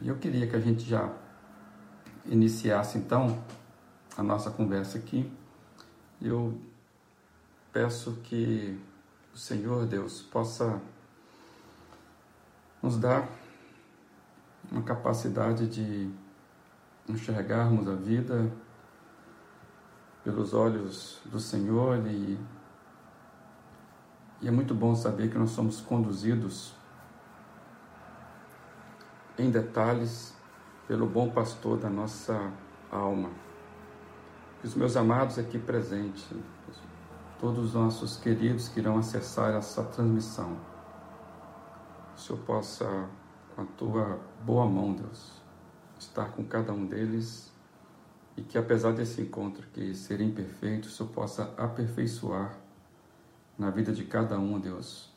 E eu queria que a gente já iniciasse então a nossa conversa aqui. Eu peço que o Senhor Deus possa nos dar uma capacidade de enxergarmos a vida pelos olhos do Senhor e, e é muito bom saber que nós somos conduzidos em detalhes pelo bom pastor da nossa alma. E os meus amados aqui presentes, todos os nossos queridos que irão acessar essa transmissão, o Senhor possa, com a tua boa mão, Deus, estar com cada um deles e que apesar desse encontro que ser imperfeito, o Senhor possa aperfeiçoar na vida de cada um, Deus,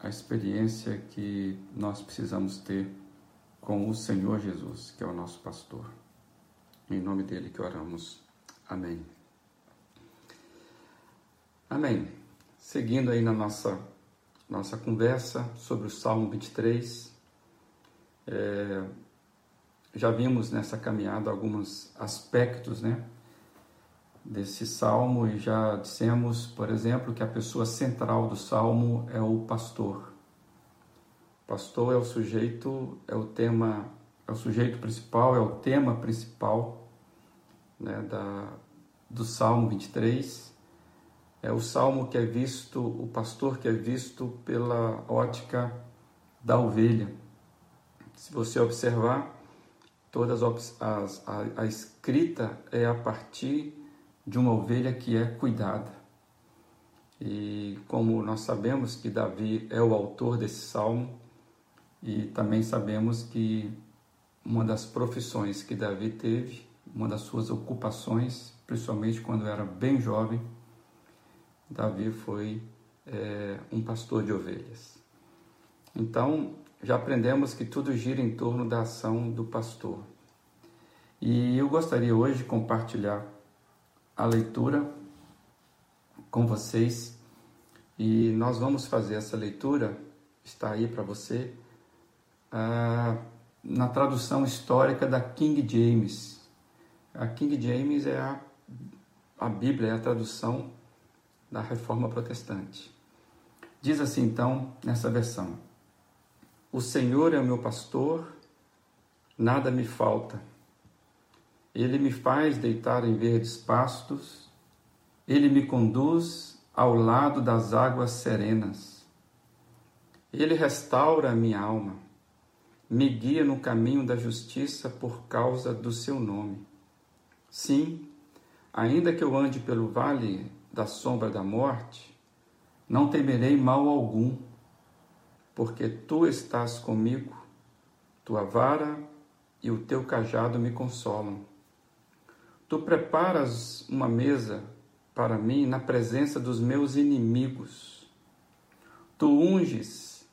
a experiência que nós precisamos ter com o Senhor Jesus, que é o nosso pastor. Em nome dele que oramos. Amém. Amém. Seguindo aí na nossa, nossa conversa sobre o Salmo 23, é, já vimos nessa caminhada alguns aspectos né, desse salmo e já dissemos, por exemplo, que a pessoa central do salmo é o pastor. Pastor é o sujeito, é o tema, é o sujeito principal, é o tema principal né, da, do Salmo 23. É o salmo que é visto, o pastor que é visto pela ótica da ovelha. Se você observar, todas as, a, a escrita é a partir de uma ovelha que é cuidada. E como nós sabemos que Davi é o autor desse salmo, e também sabemos que uma das profissões que Davi teve, uma das suas ocupações, principalmente quando era bem jovem, Davi foi é, um pastor de ovelhas. Então, já aprendemos que tudo gira em torno da ação do pastor. E eu gostaria hoje de compartilhar a leitura com vocês e nós vamos fazer essa leitura, está aí para você, ah, na tradução histórica da King James. A King James é a, a Bíblia, é a tradução da Reforma Protestante. Diz assim então nessa versão: O Senhor é o meu pastor, nada me falta. Ele me faz deitar em verdes pastos, ele me conduz ao lado das águas serenas. Ele restaura a minha alma me guia no caminho da justiça por causa do seu nome. Sim, ainda que eu ande pelo vale da sombra da morte, não temerei mal algum, porque tu estás comigo, tua vara e o teu cajado me consolam. Tu preparas uma mesa para mim na presença dos meus inimigos. Tu unges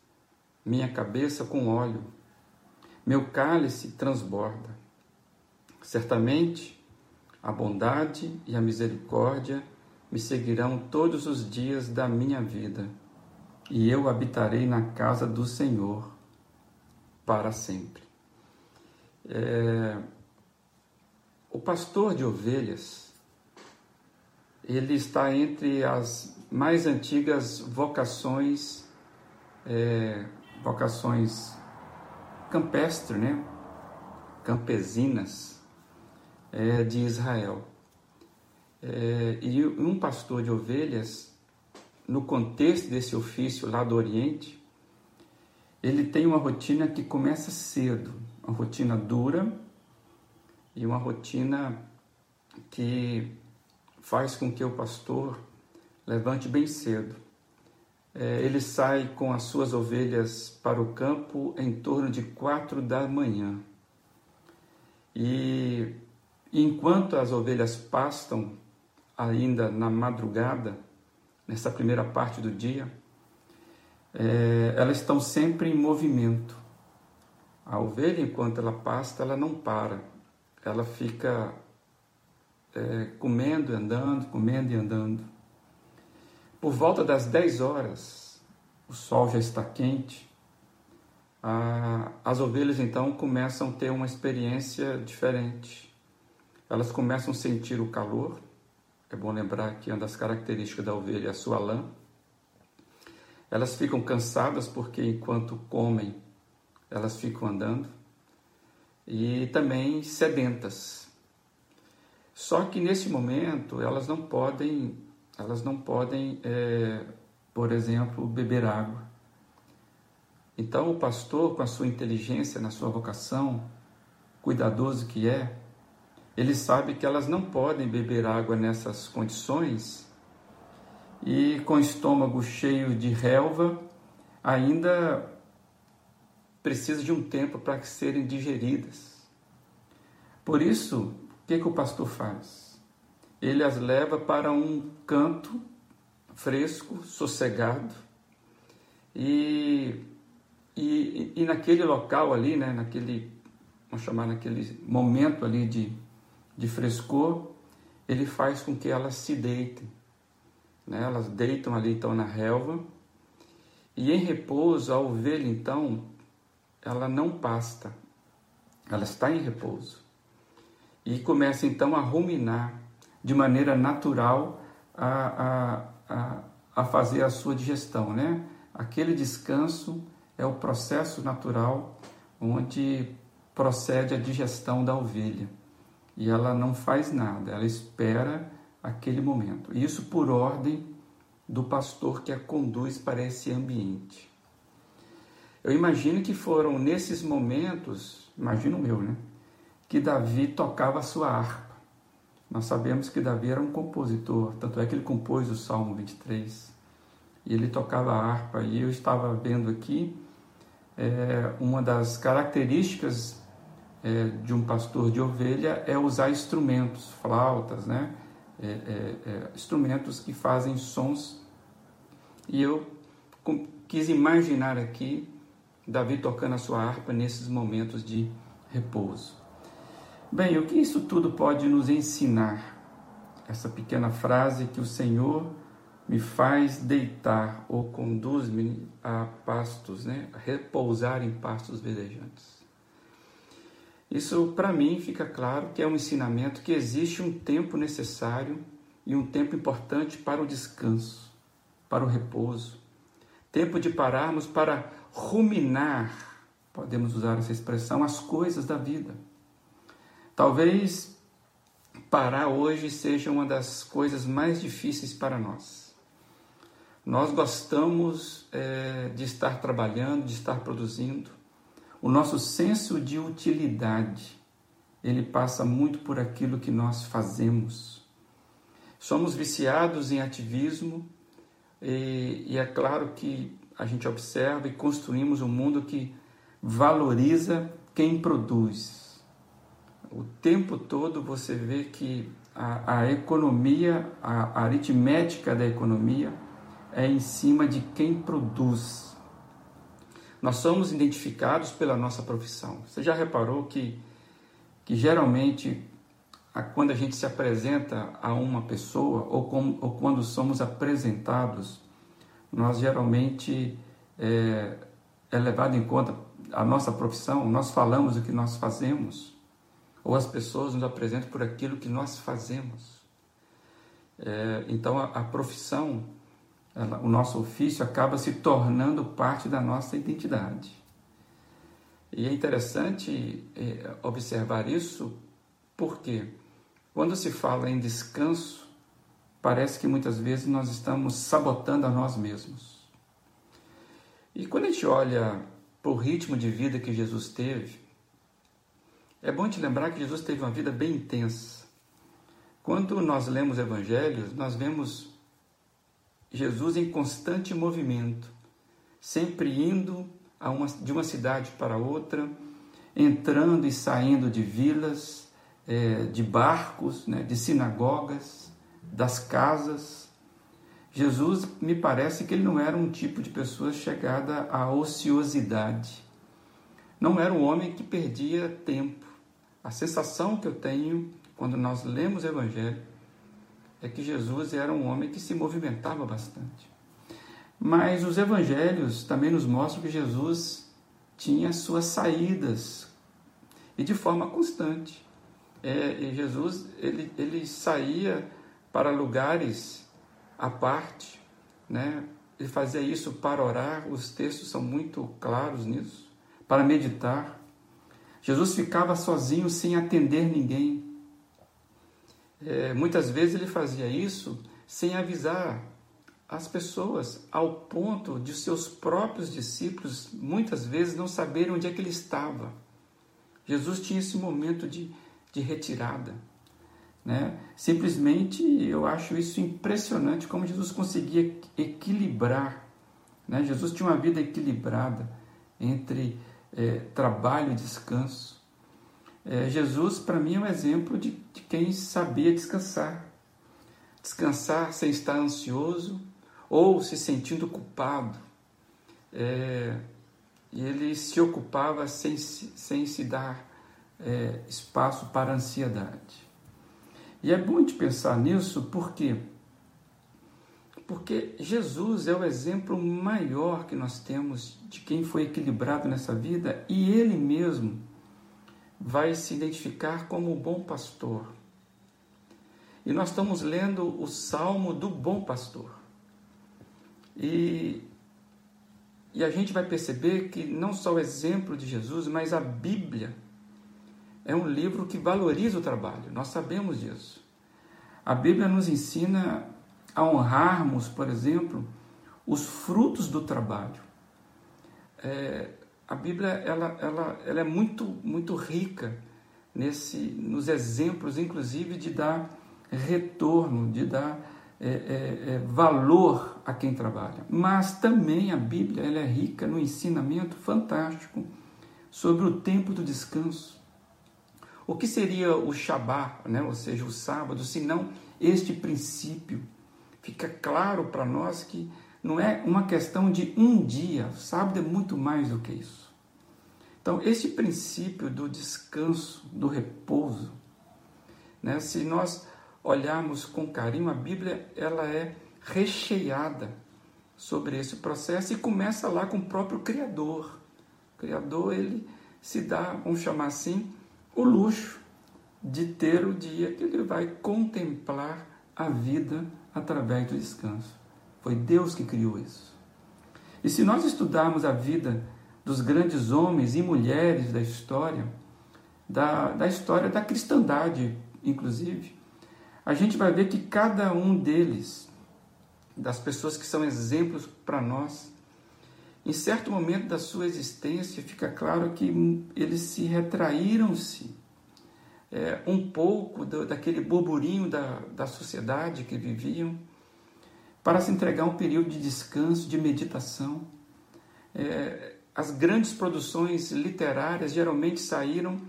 minha cabeça com óleo meu cálice transborda. Certamente a bondade e a misericórdia me seguirão todos os dias da minha vida, e eu habitarei na casa do Senhor para sempre. É... O pastor de ovelhas, ele está entre as mais antigas vocações, é, vocações campestre, né? campesinas é, de Israel. É, e um pastor de ovelhas, no contexto desse ofício lá do Oriente, ele tem uma rotina que começa cedo, uma rotina dura e uma rotina que faz com que o pastor levante bem cedo ele sai com as suas ovelhas para o campo em torno de quatro da manhã. E enquanto as ovelhas pastam ainda na madrugada, nessa primeira parte do dia, é, elas estão sempre em movimento. A ovelha, enquanto ela pasta, ela não para, ela fica é, comendo e andando, comendo e andando. Por volta das 10 horas, o sol já está quente, as ovelhas então começam a ter uma experiência diferente. Elas começam a sentir o calor. É bom lembrar que uma das características da ovelha é a sua lã. Elas ficam cansadas porque enquanto comem, elas ficam andando. E também sedentas. Só que nesse momento elas não podem, elas não podem, é, por exemplo, beber água então, o pastor, com a sua inteligência, na sua vocação, cuidadoso que é, ele sabe que elas não podem beber água nessas condições e com estômago cheio de relva, ainda precisa de um tempo para serem digeridas. Por isso, o que, que o pastor faz? Ele as leva para um canto fresco, sossegado, e e, e, naquele local ali, né, naquele, vamos chamar naquele momento ali de, de frescor, ele faz com que elas se deitem. Né? Elas deitam ali então na relva e em repouso a ovelha então ela não pasta, ela está em repouso e começa então a ruminar de maneira natural a, a, a, a fazer a sua digestão, né? Aquele descanso é o processo natural onde procede a digestão da ovelha. E ela não faz nada, ela espera aquele momento. Isso por ordem do pastor que a conduz para esse ambiente. Eu imagino que foram nesses momentos, imagino o meu, né? Que Davi tocava a sua harpa. Nós sabemos que Davi era um compositor, tanto é que ele compôs o Salmo 23. E ele tocava a harpa. E eu estava vendo aqui é, uma das características é, de um pastor de ovelha é usar instrumentos, flautas, né? É, é, é instrumentos que fazem sons. E eu quis imaginar aqui Davi tocando a sua harpa nesses momentos de repouso. Bem, o que isso tudo pode nos ensinar? Essa pequena frase que o Senhor me faz deitar ou conduz-me a pastos, né? a repousar em pastos verdejantes. Isso para mim fica claro que é um ensinamento que existe um tempo necessário e um tempo importante para o descanso, para o repouso. Tempo de pararmos para ruminar, podemos usar essa expressão, as coisas da vida. Talvez parar hoje seja uma das coisas mais difíceis para nós nós gostamos é, de estar trabalhando, de estar produzindo. O nosso senso de utilidade, ele passa muito por aquilo que nós fazemos. Somos viciados em ativismo e, e é claro que a gente observa e construímos um mundo que valoriza quem produz. O tempo todo você vê que a, a economia, a, a aritmética da economia, é em cima de quem produz. Nós somos identificados pela nossa profissão. Você já reparou que, que geralmente, quando a gente se apresenta a uma pessoa ou, com, ou quando somos apresentados, nós geralmente é, é levado em conta a nossa profissão, nós falamos o que nós fazemos, ou as pessoas nos apresentam por aquilo que nós fazemos. É, então, a, a profissão ela, o nosso ofício acaba se tornando parte da nossa identidade. E é interessante é, observar isso porque quando se fala em descanso, parece que muitas vezes nós estamos sabotando a nós mesmos. E quando a gente olha para o ritmo de vida que Jesus teve, é bom te lembrar que Jesus teve uma vida bem intensa. Quando nós lemos evangelhos, nós vemos Jesus em constante movimento, sempre indo uma, de uma cidade para outra, entrando e saindo de vilas, é, de barcos, né, de sinagogas, das casas. Jesus me parece que ele não era um tipo de pessoa chegada à ociosidade. Não era um homem que perdia tempo. A sensação que eu tenho quando nós lemos o Evangelho é que Jesus era um homem que se movimentava bastante. Mas os evangelhos também nos mostram que Jesus tinha suas saídas e de forma constante. É, Jesus ele, ele saía para lugares à parte, né? Ele fazia isso para orar, os textos são muito claros nisso, para meditar. Jesus ficava sozinho sem atender ninguém. É, muitas vezes ele fazia isso sem avisar as pessoas, ao ponto de seus próprios discípulos muitas vezes não saberem onde é que ele estava. Jesus tinha esse momento de, de retirada. Né? Simplesmente eu acho isso impressionante como Jesus conseguia equilibrar. Né? Jesus tinha uma vida equilibrada entre é, trabalho e descanso. É, Jesus, para mim, é um exemplo de, de quem sabia descansar. Descansar sem estar ansioso ou se sentindo culpado. É, ele se ocupava sem, sem se dar é, espaço para ansiedade. E é bom de pensar nisso porque porque Jesus é o exemplo maior que nós temos de quem foi equilibrado nessa vida e ele mesmo vai se identificar como o bom pastor. E nós estamos lendo o salmo do bom pastor. E, e a gente vai perceber que não só o exemplo de Jesus, mas a Bíblia é um livro que valoriza o trabalho, nós sabemos disso. A Bíblia nos ensina a honrarmos, por exemplo, os frutos do trabalho. É, a Bíblia ela, ela, ela é muito, muito rica nesse, nos exemplos, inclusive, de dar retorno, de dar é, é, é, valor a quem trabalha. Mas também a Bíblia ela é rica no ensinamento fantástico sobre o tempo do descanso. O que seria o Shabá, né? ou seja, o sábado, se não este princípio? Fica claro para nós que não é uma questão de um dia, sábado é muito mais do que isso. Então, este princípio do descanso, do repouso, né? se nós olharmos com carinho, a Bíblia ela é recheada sobre esse processo e começa lá com o próprio Criador. O Criador ele se dá, vamos chamar assim, o luxo de ter o dia que ele vai contemplar a vida através do descanso. Foi Deus que criou isso. E se nós estudarmos a vida dos grandes homens e mulheres da história, da, da história da cristandade, inclusive, a gente vai ver que cada um deles, das pessoas que são exemplos para nós, em certo momento da sua existência, fica claro que eles se retraíram-se é, um pouco do, daquele burburinho da, da sociedade que viviam, para se entregar a um período de descanso, de meditação. É, as grandes produções literárias geralmente saíram,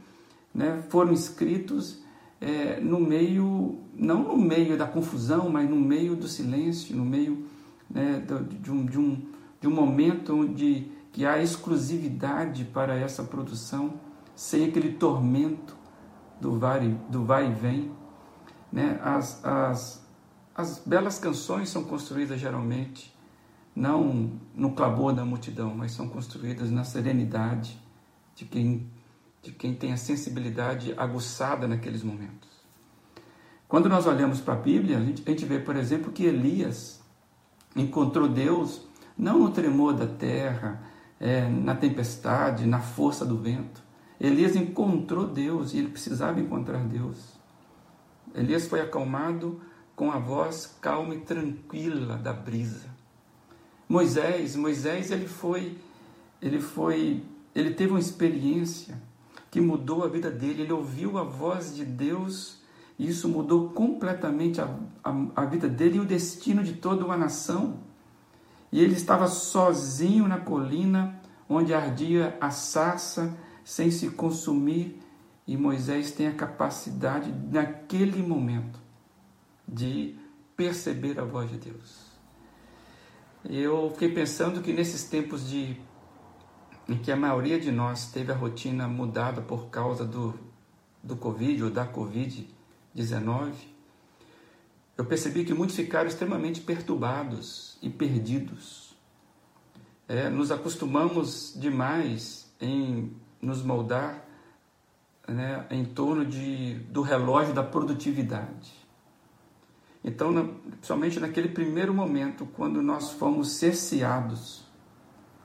né, foram escritos é, no meio, não no meio da confusão, mas no meio do silêncio, no meio né, de, um, de, um, de um momento onde que há exclusividade para essa produção, sem aquele tormento do vai, do vai e vem. Né? As, as, as belas canções são construídas geralmente não no clamor da multidão, mas são construídas na serenidade de quem de quem tem a sensibilidade aguçada naqueles momentos. Quando nós olhamos para a Bíblia, a gente, a gente vê, por exemplo, que Elias encontrou Deus não no tremor da terra, é, na tempestade, na força do vento. Elias encontrou Deus e ele precisava encontrar Deus. Elias foi acalmado com a voz calma e tranquila da brisa. Moisés, Moisés ele foi, ele foi, ele teve uma experiência que mudou a vida dele. Ele ouviu a voz de Deus e isso mudou completamente a, a, a vida dele e o destino de toda uma nação. E ele estava sozinho na colina onde ardia a sarça sem se consumir, e Moisés tem a capacidade, naquele momento, de perceber a voz de Deus. Eu fiquei pensando que nesses tempos de em que a maioria de nós teve a rotina mudada por causa do, do Covid ou da Covid-19, eu percebi que muitos ficaram extremamente perturbados e perdidos. É, nos acostumamos demais em nos moldar né, em torno de, do relógio da produtividade. Então, na, somente naquele primeiro momento, quando nós fomos cerceados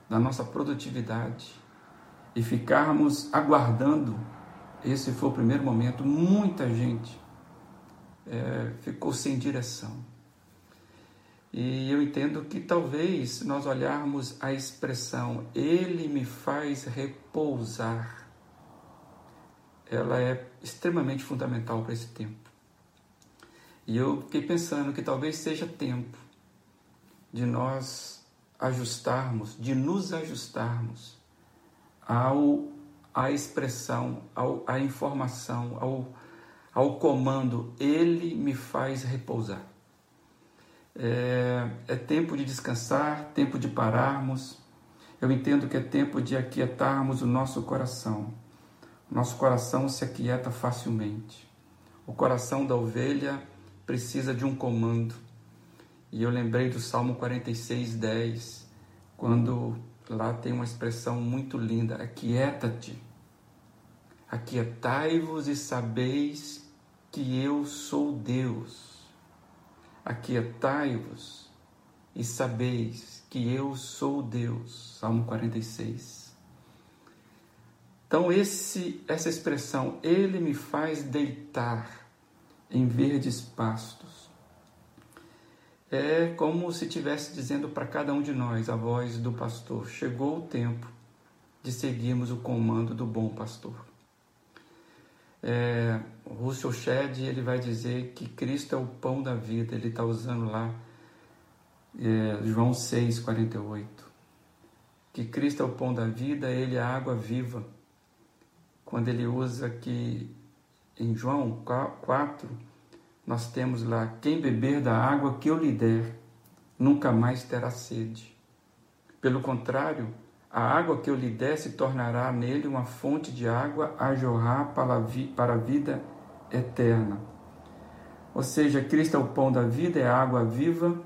da nossa produtividade e ficarmos aguardando, esse foi o primeiro momento, muita gente é, ficou sem direção. E eu entendo que talvez nós olharmos a expressão Ele me faz repousar, ela é extremamente fundamental para esse tempo. E eu fiquei pensando que talvez seja tempo de nós ajustarmos, de nos ajustarmos ao à expressão, ao, à informação, ao, ao comando, Ele me faz repousar. É, é tempo de descansar, tempo de pararmos. Eu entendo que é tempo de aquietarmos o nosso coração. Nosso coração se aquieta facilmente. O coração da ovelha precisa de um comando. E eu lembrei do Salmo 46, 10, quando lá tem uma expressão muito linda: aquieta-te, aquietai-vos e sabeis que eu sou Deus. Aquietai-vos e sabeis que eu sou Deus. Salmo 46. Então esse essa expressão ele me faz deitar em verdes pastos. É como se estivesse dizendo para cada um de nós, a voz do pastor: chegou o tempo de seguirmos o comando do bom pastor. É, Russell Shedd ele vai dizer que Cristo é o pão da vida. Ele está usando lá é, João 6, 48. Que Cristo é o pão da vida, Ele é a água viva. Quando ele usa que em João 4, nós temos lá: quem beber da água que eu lhe der, nunca mais terá sede. Pelo contrário, a água que eu lhe der se tornará nele uma fonte de água a jorrar para a vida eterna. Ou seja, Cristo é o pão da vida, é a água viva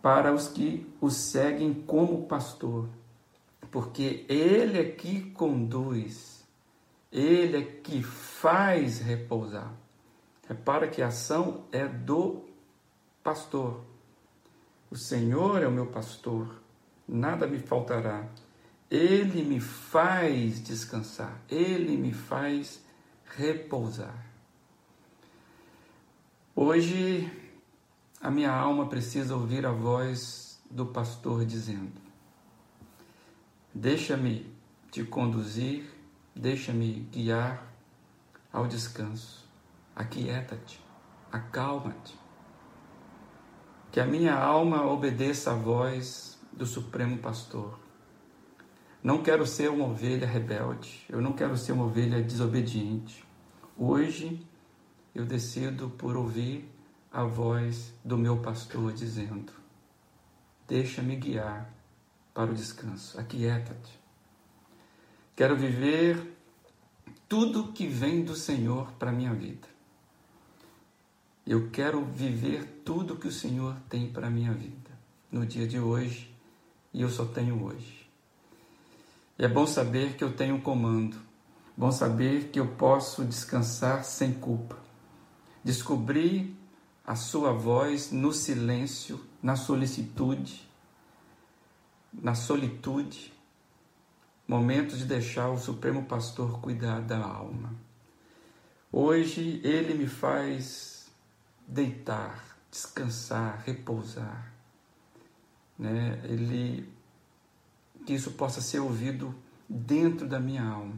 para os que o seguem como pastor, porque Ele é que conduz ele é que faz repousar. Repara que a ação é do pastor. O Senhor é o meu pastor, nada me faltará. Ele me faz descansar, ele me faz repousar. Hoje a minha alma precisa ouvir a voz do pastor dizendo: Deixa-me te conduzir Deixa-me guiar ao descanso. Aquieta-te, acalma-te. Que a minha alma obedeça à voz do Supremo Pastor. Não quero ser uma ovelha rebelde, eu não quero ser uma ovelha desobediente. Hoje eu decido por ouvir a voz do meu pastor dizendo: Deixa-me guiar para o descanso, aquieta-te. Quero viver tudo que vem do Senhor para a minha vida. Eu quero viver tudo que o Senhor tem para a minha vida no dia de hoje e eu só tenho hoje. É bom saber que eu tenho comando, bom saber que eu posso descansar sem culpa. Descobrir a Sua voz no silêncio, na solicitude, na solitude, Momento de deixar o Supremo Pastor cuidar da alma. Hoje ele me faz deitar, descansar, repousar. Né? Ele que isso possa ser ouvido dentro da minha alma.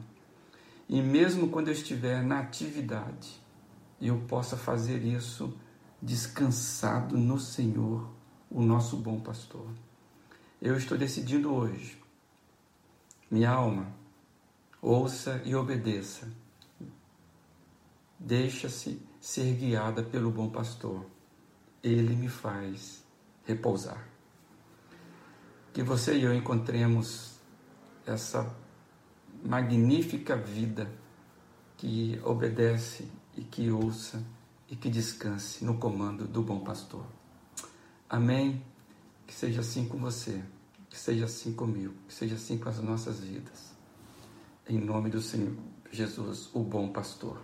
E mesmo quando eu estiver na atividade, eu possa fazer isso descansado no Senhor, o nosso bom pastor. Eu estou decidindo hoje minha alma, ouça e obedeça. Deixa-se ser guiada pelo bom pastor. Ele me faz repousar. Que você e eu encontremos essa magnífica vida que obedece e que ouça e que descanse no comando do bom pastor. Amém. Que seja assim com você. Que seja assim comigo, que seja assim com as nossas vidas. em nome do Senhor Jesus, o bom pastor.